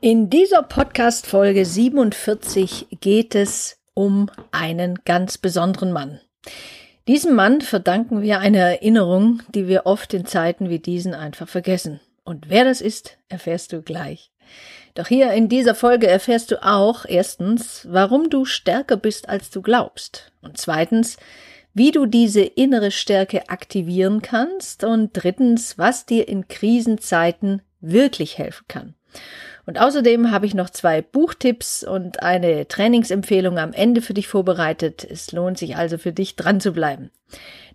In dieser Podcast-Folge 47 geht es um einen ganz besonderen Mann. Diesem Mann verdanken wir eine Erinnerung, die wir oft in Zeiten wie diesen einfach vergessen. Und wer das ist, erfährst du gleich. Doch hier in dieser Folge erfährst du auch erstens, warum du stärker bist, als du glaubst. Und zweitens, wie du diese innere Stärke aktivieren kannst. Und drittens, was dir in Krisenzeiten wirklich helfen kann. Und außerdem habe ich noch zwei Buchtipps und eine Trainingsempfehlung am Ende für dich vorbereitet. Es lohnt sich also für dich dran zu bleiben.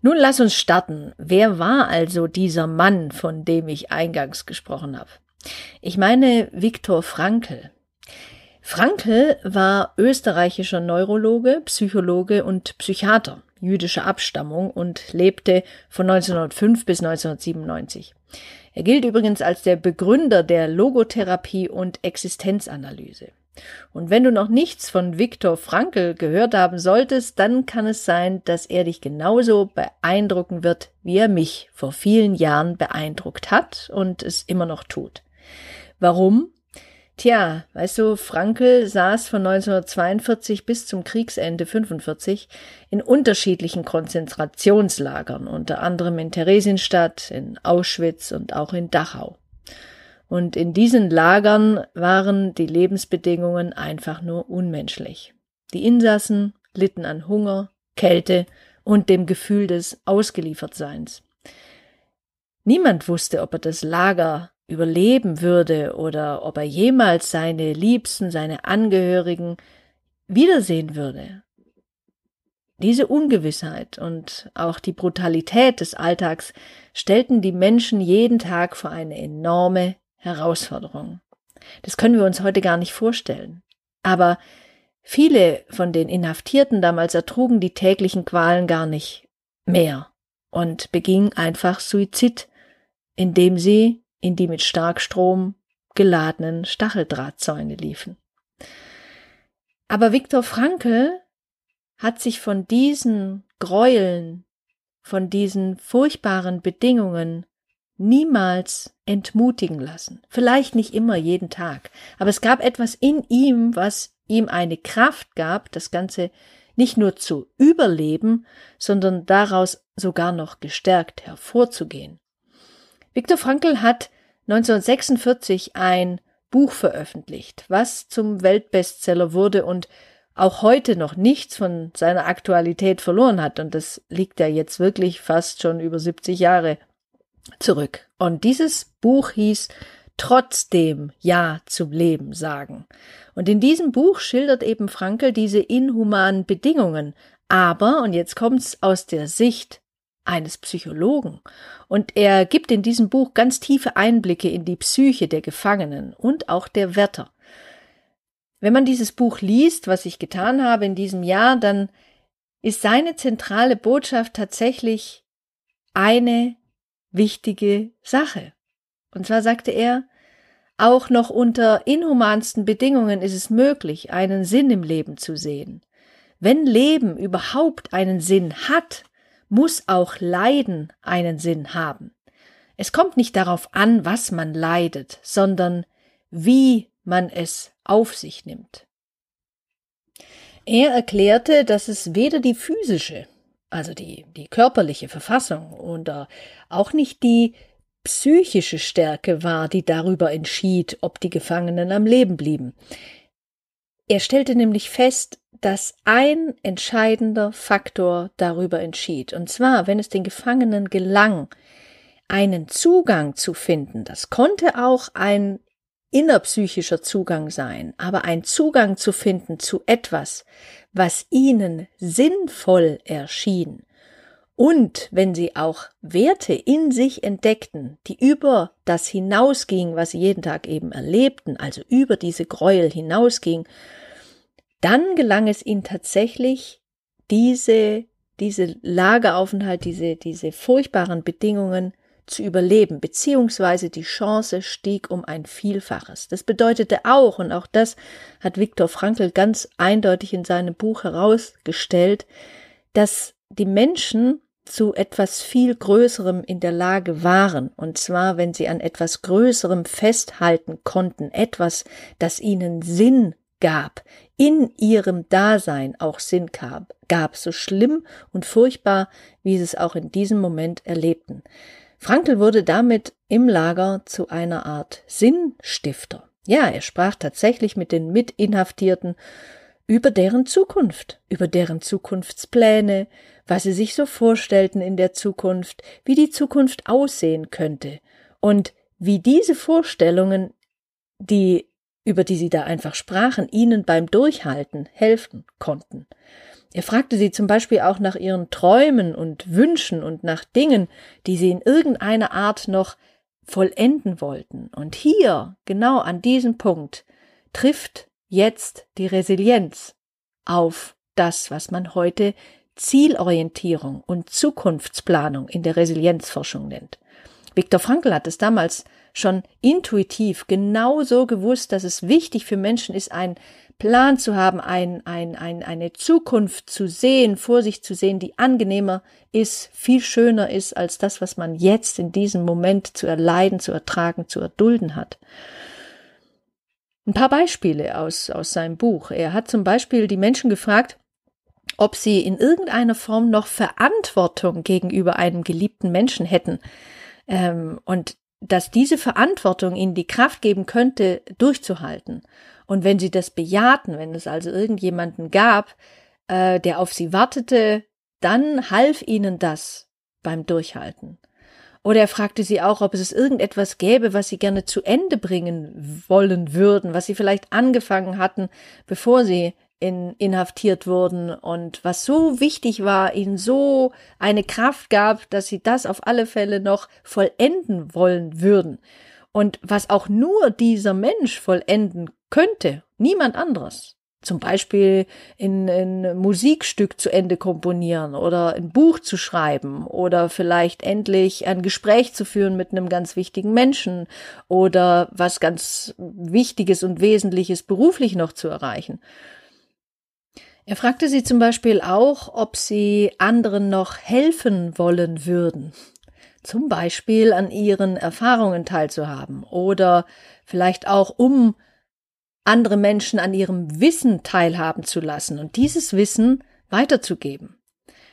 Nun lass uns starten. Wer war also dieser Mann, von dem ich eingangs gesprochen habe? Ich meine Viktor Frankl. Frankl war österreichischer Neurologe, Psychologe und Psychiater jüdischer Abstammung und lebte von 1905 bis 1997. Er gilt übrigens als der Begründer der Logotherapie und Existenzanalyse. Und wenn du noch nichts von Viktor Frankl gehört haben solltest, dann kann es sein, dass er dich genauso beeindrucken wird, wie er mich vor vielen Jahren beeindruckt hat und es immer noch tut. Warum? Tja, weißt du, Frankel saß von 1942 bis zum Kriegsende 45 in unterschiedlichen Konzentrationslagern, unter anderem in Theresienstadt, in Auschwitz und auch in Dachau. Und in diesen Lagern waren die Lebensbedingungen einfach nur unmenschlich. Die Insassen litten an Hunger, Kälte und dem Gefühl des Ausgeliefertseins. Niemand wusste, ob er das Lager überleben würde oder ob er jemals seine Liebsten, seine Angehörigen wiedersehen würde. Diese Ungewissheit und auch die Brutalität des Alltags stellten die Menschen jeden Tag vor eine enorme Herausforderung. Das können wir uns heute gar nicht vorstellen. Aber viele von den Inhaftierten damals ertrugen die täglichen Qualen gar nicht mehr und begingen einfach Suizid, indem sie in die mit Starkstrom geladenen Stacheldrahtzäune liefen. Aber Viktor Frankl hat sich von diesen Gräueln, von diesen furchtbaren Bedingungen niemals entmutigen lassen. Vielleicht nicht immer jeden Tag, aber es gab etwas in ihm, was ihm eine Kraft gab, das Ganze nicht nur zu überleben, sondern daraus sogar noch gestärkt hervorzugehen. Viktor Frankl hat 1946 ein Buch veröffentlicht, was zum Weltbestseller wurde und auch heute noch nichts von seiner Aktualität verloren hat. Und das liegt ja jetzt wirklich fast schon über 70 Jahre zurück. Und dieses Buch hieß Trotzdem Ja zum Leben sagen. Und in diesem Buch schildert eben Frankel diese inhumanen Bedingungen, aber, und jetzt kommt's aus der Sicht eines Psychologen. Und er gibt in diesem Buch ganz tiefe Einblicke in die Psyche der Gefangenen und auch der Wärter. Wenn man dieses Buch liest, was ich getan habe in diesem Jahr, dann ist seine zentrale Botschaft tatsächlich eine wichtige Sache. Und zwar sagte er, auch noch unter inhumansten Bedingungen ist es möglich, einen Sinn im Leben zu sehen. Wenn Leben überhaupt einen Sinn hat, muss auch Leiden einen Sinn haben. Es kommt nicht darauf an, was man leidet, sondern wie man es auf sich nimmt. Er erklärte, dass es weder die physische, also die, die körperliche Verfassung oder auch nicht die psychische Stärke war, die darüber entschied, ob die Gefangenen am Leben blieben. Er stellte nämlich fest, dass ein entscheidender Faktor darüber entschied. Und zwar, wenn es den Gefangenen gelang, einen Zugang zu finden, das konnte auch ein innerpsychischer Zugang sein, aber ein Zugang zu finden zu etwas, was ihnen sinnvoll erschien Und wenn sie auch Werte in sich entdeckten, die über das hinausgingen, was sie jeden Tag eben erlebten, also über diese Gräuel hinausging, dann gelang es ihnen tatsächlich, diese, diese Lageraufenthalt, diese, diese furchtbaren Bedingungen zu überleben, beziehungsweise die Chance stieg um ein Vielfaches. Das bedeutete auch, und auch das hat Viktor Frankl ganz eindeutig in seinem Buch herausgestellt, dass die Menschen zu etwas viel Größerem in der Lage waren, und zwar wenn sie an etwas Größerem festhalten konnten, etwas, das ihnen Sinn gab, in ihrem Dasein auch Sinn gab, gab, so schlimm und furchtbar, wie sie es auch in diesem Moment erlebten. Frankl wurde damit im Lager zu einer Art Sinnstifter. Ja, er sprach tatsächlich mit den Mitinhaftierten über deren Zukunft, über deren Zukunftspläne, was sie sich so vorstellten in der Zukunft, wie die Zukunft aussehen könnte und wie diese Vorstellungen, die über die sie da einfach sprachen, ihnen beim Durchhalten helfen konnten. Er fragte sie zum Beispiel auch nach ihren Träumen und Wünschen und nach Dingen, die sie in irgendeiner Art noch vollenden wollten. Und hier, genau an diesem Punkt, trifft jetzt die Resilienz auf das, was man heute Zielorientierung und Zukunftsplanung in der Resilienzforschung nennt. Viktor Frankl hat es damals schon intuitiv genau so gewusst, dass es wichtig für Menschen ist, einen Plan zu haben, ein, ein, ein, eine Zukunft zu sehen, vor sich zu sehen, die angenehmer ist, viel schöner ist als das, was man jetzt in diesem Moment zu erleiden, zu ertragen, zu erdulden hat. Ein paar Beispiele aus, aus seinem Buch. Er hat zum Beispiel die Menschen gefragt, ob sie in irgendeiner Form noch Verantwortung gegenüber einem geliebten Menschen hätten. Ähm, und dass diese Verantwortung ihnen die Kraft geben könnte, durchzuhalten. Und wenn sie das bejahten, wenn es also irgendjemanden gab, äh, der auf sie wartete, dann half ihnen das beim Durchhalten. Oder er fragte sie auch, ob es irgendetwas gäbe, was sie gerne zu Ende bringen wollen würden, was sie vielleicht angefangen hatten, bevor sie in, inhaftiert wurden und was so wichtig war, ihnen so eine Kraft gab, dass sie das auf alle Fälle noch vollenden wollen würden. Und was auch nur dieser Mensch vollenden könnte, niemand anderes zum Beispiel in ein Musikstück zu Ende komponieren oder ein Buch zu schreiben oder vielleicht endlich ein Gespräch zu führen mit einem ganz wichtigen Menschen oder was ganz Wichtiges und Wesentliches beruflich noch zu erreichen. Er fragte sie zum Beispiel auch, ob sie anderen noch helfen wollen würden, zum Beispiel an ihren Erfahrungen teilzuhaben oder vielleicht auch um andere Menschen an ihrem Wissen teilhaben zu lassen und dieses Wissen weiterzugeben.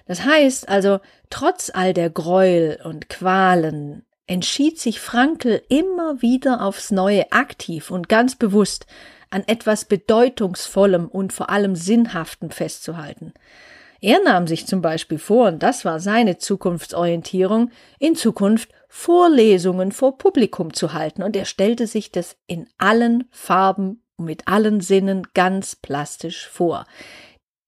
Das heißt also, trotz all der Gräuel und Qualen entschied sich Frankl immer wieder aufs Neue aktiv und ganz bewusst an etwas Bedeutungsvollem und vor allem Sinnhaften festzuhalten. Er nahm sich zum Beispiel vor, und das war seine Zukunftsorientierung, in Zukunft Vorlesungen vor Publikum zu halten, und er stellte sich das in allen Farben mit allen Sinnen ganz plastisch vor.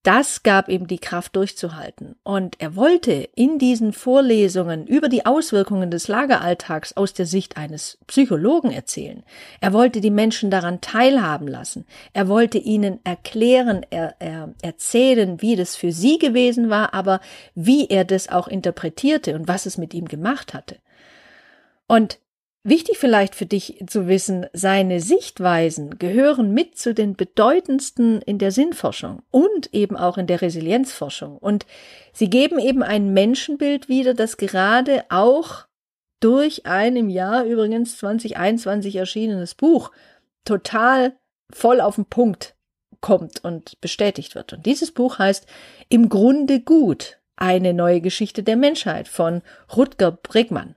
Das gab ihm die Kraft durchzuhalten. Und er wollte in diesen Vorlesungen über die Auswirkungen des Lageralltags aus der Sicht eines Psychologen erzählen. Er wollte die Menschen daran teilhaben lassen. Er wollte ihnen erklären, er, er, erzählen, wie das für sie gewesen war, aber wie er das auch interpretierte und was es mit ihm gemacht hatte. Und Wichtig vielleicht für dich zu wissen, seine Sichtweisen gehören mit zu den bedeutendsten in der Sinnforschung und eben auch in der Resilienzforschung. Und sie geben eben ein Menschenbild wieder, das gerade auch durch ein im Jahr übrigens 2021 erschienenes Buch total voll auf den Punkt kommt und bestätigt wird. Und dieses Buch heißt Im Grunde gut, eine neue Geschichte der Menschheit von Rutger Bregmann.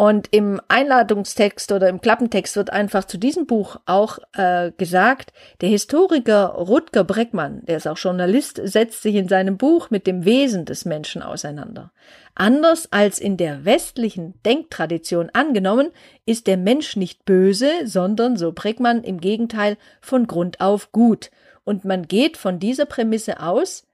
Und im Einladungstext oder im Klappentext wird einfach zu diesem Buch auch äh, gesagt, der Historiker Rutger Breckmann, der ist auch Journalist, setzt sich in seinem Buch mit dem Wesen des Menschen auseinander. Anders als in der westlichen Denktradition angenommen, ist der Mensch nicht böse, sondern, so Breckmann, im Gegenteil von Grund auf gut. Und man geht von dieser Prämisse aus,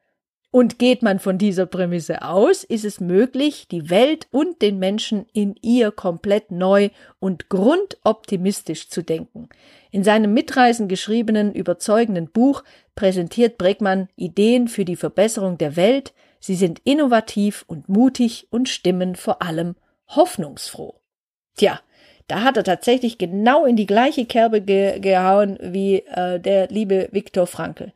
Und geht man von dieser Prämisse aus, ist es möglich, die Welt und den Menschen in ihr komplett neu und grundoptimistisch zu denken. In seinem mitreißend geschriebenen, überzeugenden Buch präsentiert Bregmann Ideen für die Verbesserung der Welt. Sie sind innovativ und mutig und stimmen vor allem hoffnungsfroh. Tja, da hat er tatsächlich genau in die gleiche Kerbe ge gehauen wie äh, der liebe Viktor Frankl.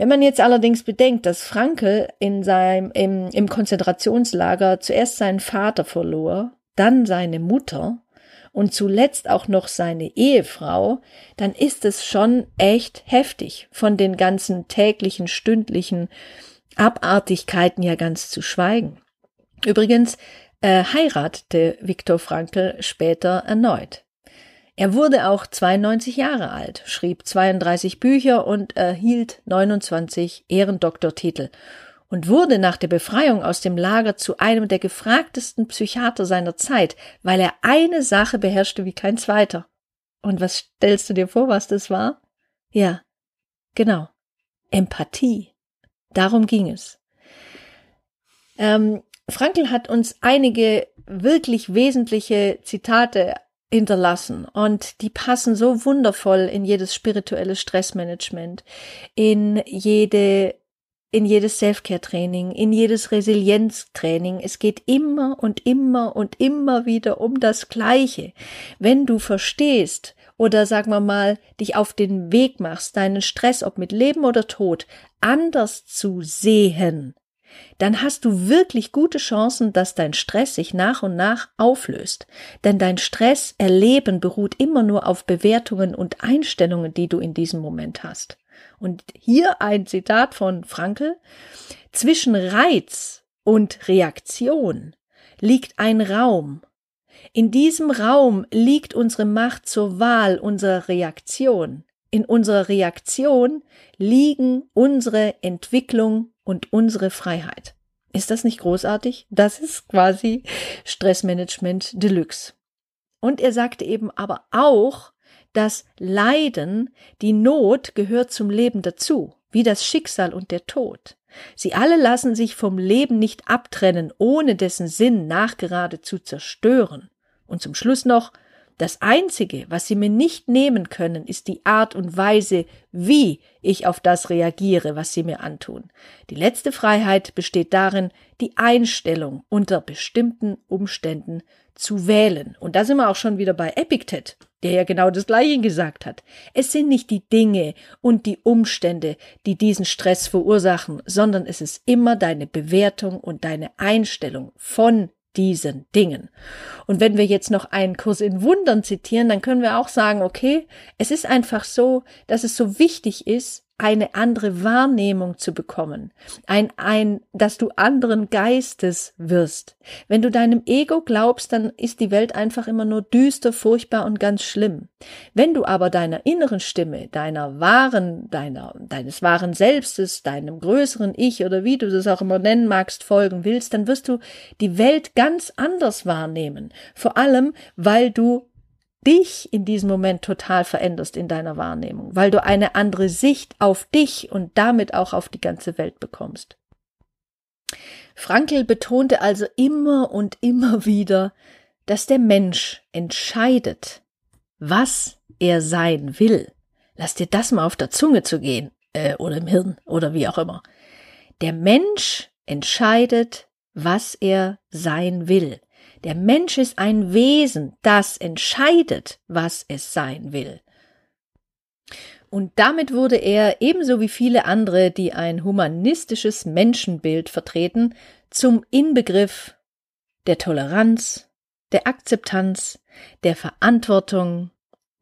Wenn man jetzt allerdings bedenkt, dass Frankel in seinem, im, im Konzentrationslager zuerst seinen Vater verlor, dann seine Mutter und zuletzt auch noch seine Ehefrau, dann ist es schon echt heftig, von den ganzen täglichen, stündlichen Abartigkeiten ja ganz zu schweigen. Übrigens äh, heiratete Viktor Frankl später erneut. Er wurde auch 92 Jahre alt, schrieb 32 Bücher und erhielt 29 Ehrendoktortitel und wurde nach der Befreiung aus dem Lager zu einem der gefragtesten Psychiater seiner Zeit, weil er eine Sache beherrschte wie kein zweiter. Und was stellst du dir vor, was das war? Ja, genau. Empathie. Darum ging es. Ähm, Frankl hat uns einige wirklich wesentliche Zitate hinterlassen und die passen so wundervoll in jedes spirituelle Stressmanagement, in jede in jedes Selfcare-Training, in jedes Resilienztraining. Es geht immer und immer und immer wieder um das Gleiche. Wenn du verstehst oder sagen wir mal, dich auf den Weg machst, deinen Stress, ob mit Leben oder Tod, anders zu sehen, dann hast du wirklich gute Chancen, dass dein Stress sich nach und nach auflöst. Denn dein Stresserleben beruht immer nur auf Bewertungen und Einstellungen, die du in diesem Moment hast. Und hier ein Zitat von Frankel. Zwischen Reiz und Reaktion liegt ein Raum. In diesem Raum liegt unsere Macht zur Wahl unserer Reaktion. In unserer Reaktion liegen unsere Entwicklung und unsere Freiheit. Ist das nicht großartig? Das ist quasi Stressmanagement Deluxe. Und er sagte eben aber auch, dass Leiden, die Not gehört zum Leben dazu, wie das Schicksal und der Tod. Sie alle lassen sich vom Leben nicht abtrennen, ohne dessen Sinn nachgerade zu zerstören. Und zum Schluss noch, das Einzige, was Sie mir nicht nehmen können, ist die Art und Weise, wie ich auf das reagiere, was Sie mir antun. Die letzte Freiheit besteht darin, die Einstellung unter bestimmten Umständen zu wählen. Und da sind wir auch schon wieder bei Epictet, der ja genau das Gleiche gesagt hat. Es sind nicht die Dinge und die Umstände, die diesen Stress verursachen, sondern es ist immer deine Bewertung und deine Einstellung von diesen Dingen. Und wenn wir jetzt noch einen Kurs in Wundern zitieren, dann können wir auch sagen, okay, es ist einfach so, dass es so wichtig ist, eine andere Wahrnehmung zu bekommen, ein, ein, dass du anderen Geistes wirst. Wenn du deinem Ego glaubst, dann ist die Welt einfach immer nur düster, furchtbar und ganz schlimm. Wenn du aber deiner inneren Stimme, deiner wahren, deiner, deines wahren Selbstes, deinem größeren Ich oder wie du das auch immer nennen magst, folgen willst, dann wirst du die Welt ganz anders wahrnehmen. Vor allem, weil du dich in diesem Moment total veränderst in deiner Wahrnehmung, weil du eine andere Sicht auf dich und damit auch auf die ganze Welt bekommst. Frankl betonte also immer und immer wieder, dass der Mensch entscheidet, was er sein will. Lass dir das mal auf der Zunge zu gehen, äh, oder im Hirn, oder wie auch immer. Der Mensch entscheidet, was er sein will. Der Mensch ist ein Wesen, das entscheidet, was es sein will. Und damit wurde er, ebenso wie viele andere, die ein humanistisches Menschenbild vertreten, zum Inbegriff der Toleranz, der Akzeptanz, der Verantwortung,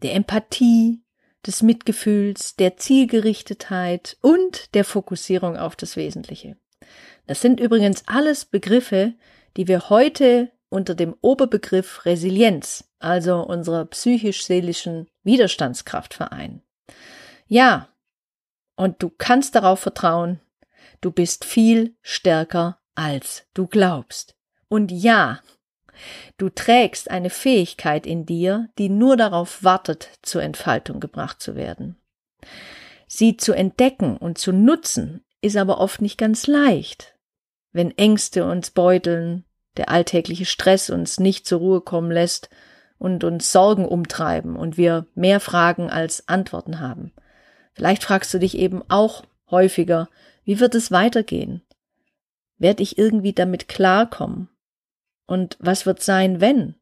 der Empathie, des Mitgefühls, der Zielgerichtetheit und der Fokussierung auf das Wesentliche. Das sind übrigens alles Begriffe, die wir heute unter dem Oberbegriff Resilienz, also unserer psychisch-seelischen Widerstandskraft vereinen. Ja, und du kannst darauf vertrauen, du bist viel stärker, als du glaubst. Und ja, du trägst eine Fähigkeit in dir, die nur darauf wartet, zur Entfaltung gebracht zu werden. Sie zu entdecken und zu nutzen ist aber oft nicht ganz leicht. Wenn Ängste uns beuteln, der alltägliche Stress uns nicht zur Ruhe kommen lässt und uns Sorgen umtreiben und wir mehr Fragen als Antworten haben. Vielleicht fragst du dich eben auch häufiger, wie wird es weitergehen? Werde ich irgendwie damit klarkommen? Und was wird sein, wenn?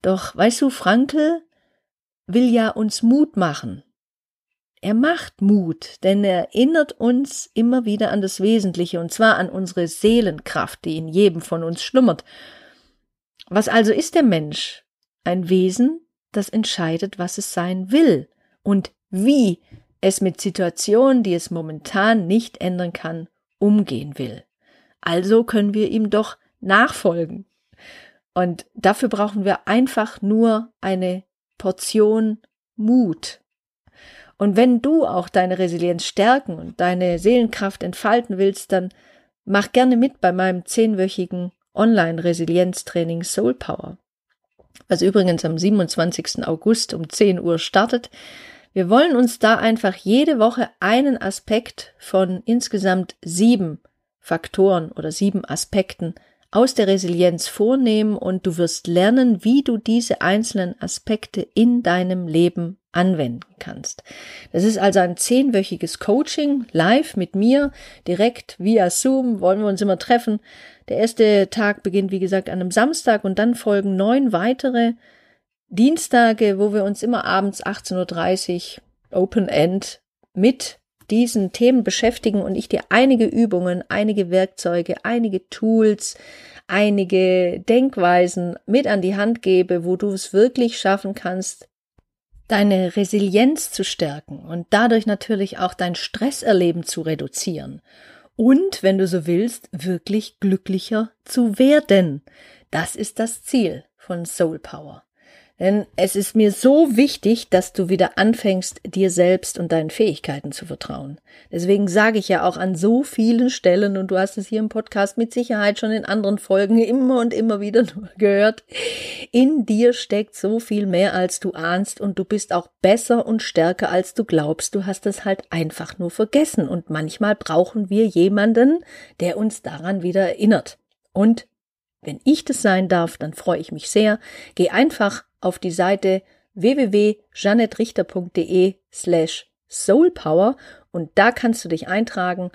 Doch weißt du, Frankel will ja uns Mut machen. Er macht Mut, denn er erinnert uns immer wieder an das Wesentliche, und zwar an unsere Seelenkraft, die in jedem von uns schlummert. Was also ist der Mensch? Ein Wesen, das entscheidet, was es sein will und wie es mit Situationen, die es momentan nicht ändern kann, umgehen will. Also können wir ihm doch nachfolgen. Und dafür brauchen wir einfach nur eine Portion Mut. Und wenn du auch deine Resilienz stärken und deine Seelenkraft entfalten willst, dann mach gerne mit bei meinem zehnwöchigen Online-Resilienztraining Soul Power, was übrigens am 27. August um 10 Uhr startet. Wir wollen uns da einfach jede Woche einen Aspekt von insgesamt sieben Faktoren oder sieben Aspekten aus der Resilienz vornehmen und du wirst lernen, wie du diese einzelnen Aspekte in deinem Leben anwenden kannst. Das ist also ein zehnwöchiges Coaching live mit mir, direkt via Zoom, wollen wir uns immer treffen. Der erste Tag beginnt, wie gesagt, an einem Samstag und dann folgen neun weitere Dienstage, wo wir uns immer abends 18.30 Uhr Open End mit diesen Themen beschäftigen und ich dir einige Übungen, einige Werkzeuge, einige Tools, einige Denkweisen mit an die Hand gebe, wo du es wirklich schaffen kannst, deine Resilienz zu stärken und dadurch natürlich auch dein Stresserleben zu reduzieren. Und, wenn du so willst, wirklich glücklicher zu werden. Das ist das Ziel von Soul Power. Denn es ist mir so wichtig, dass du wieder anfängst, dir selbst und deinen Fähigkeiten zu vertrauen. Deswegen sage ich ja auch an so vielen Stellen, und du hast es hier im Podcast mit Sicherheit schon in anderen Folgen immer und immer wieder gehört, in dir steckt so viel mehr, als du ahnst, und du bist auch besser und stärker, als du glaubst. Du hast es halt einfach nur vergessen. Und manchmal brauchen wir jemanden, der uns daran wieder erinnert. Und wenn ich das sein darf, dann freue ich mich sehr. Geh einfach auf die Seite www.janettrichter.de slash soulpower und da kannst du dich eintragen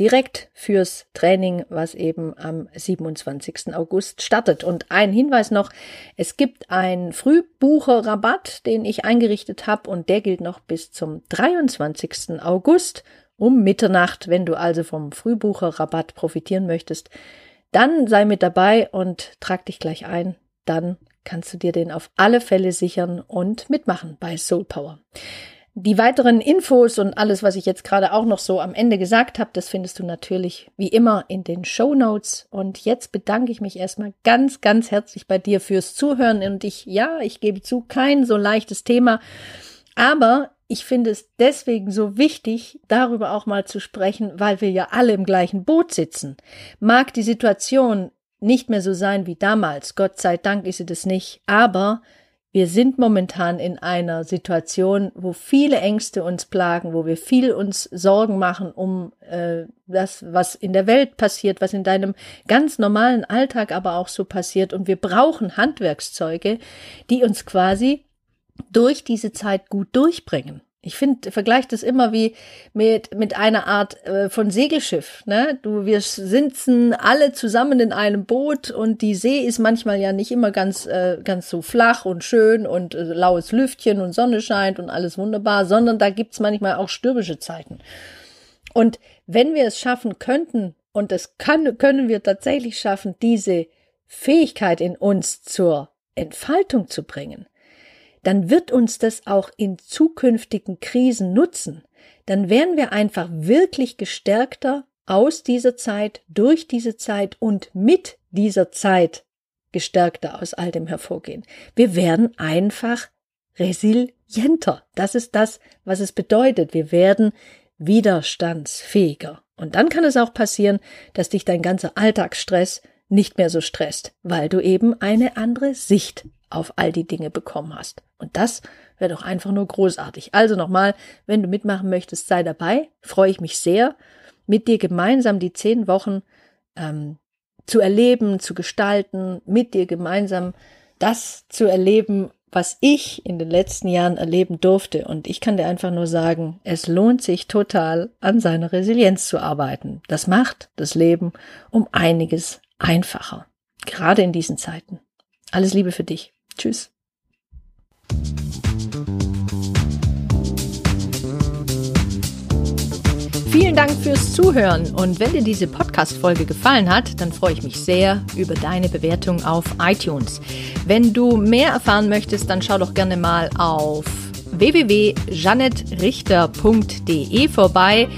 direkt fürs Training, was eben am 27. August startet. Und ein Hinweis noch, es gibt einen Frühbucherrabatt, den ich eingerichtet habe und der gilt noch bis zum 23. August um Mitternacht. Wenn du also vom Frühbucherrabatt profitieren möchtest, dann sei mit dabei und trag dich gleich ein. Dann kannst du dir den auf alle Fälle sichern und mitmachen bei Soul Power. Die weiteren Infos und alles, was ich jetzt gerade auch noch so am Ende gesagt habe, das findest du natürlich wie immer in den Show Notes. Und jetzt bedanke ich mich erstmal ganz, ganz herzlich bei dir fürs Zuhören. Und ich, ja, ich gebe zu, kein so leichtes Thema. Aber ich finde es deswegen so wichtig, darüber auch mal zu sprechen, weil wir ja alle im gleichen Boot sitzen. Mag die Situation nicht mehr so sein wie damals. Gott sei Dank ist sie das nicht. Aber wir sind momentan in einer Situation, wo viele Ängste uns plagen, wo wir viel uns Sorgen machen um äh, das, was in der Welt passiert, was in deinem ganz normalen Alltag aber auch so passiert. Und wir brauchen Handwerkszeuge, die uns quasi durch diese Zeit gut durchbringen. Ich finde, vergleich das immer wie mit, mit einer Art äh, von Segelschiff. Ne? Du, wir sitzen alle zusammen in einem Boot und die See ist manchmal ja nicht immer ganz, äh, ganz so flach und schön und äh, laues Lüftchen und Sonne scheint und alles wunderbar, sondern da gibt's manchmal auch stürmische Zeiten. Und wenn wir es schaffen könnten, und das kann, können wir tatsächlich schaffen, diese Fähigkeit in uns zur Entfaltung zu bringen, dann wird uns das auch in zukünftigen Krisen nutzen. Dann werden wir einfach wirklich gestärkter aus dieser Zeit, durch diese Zeit und mit dieser Zeit gestärkter aus all dem hervorgehen. Wir werden einfach resilienter. Das ist das, was es bedeutet. Wir werden widerstandsfähiger. Und dann kann es auch passieren, dass dich dein ganzer Alltagsstress nicht mehr so stresst, weil du eben eine andere Sicht auf all die Dinge bekommen hast. Und das wäre doch einfach nur großartig. Also nochmal, wenn du mitmachen möchtest, sei dabei, freue ich mich sehr. mit dir gemeinsam die zehn Wochen ähm, zu erleben, zu gestalten, mit dir gemeinsam das zu erleben, was ich in den letzten Jahren erleben durfte. Und ich kann dir einfach nur sagen, es lohnt sich total, an seiner Resilienz zu arbeiten. Das macht das Leben um einiges einfacher. Gerade in diesen Zeiten. Alles Liebe für dich. Tschüss. Vielen Dank fürs Zuhören und wenn dir diese Podcast-Folge gefallen hat, dann freue ich mich sehr über deine Bewertung auf iTunes. Wenn du mehr erfahren möchtest, dann schau doch gerne mal auf www.janettrichter.de vorbei.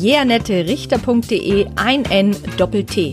jeanetterichter.de ein N Doppel T.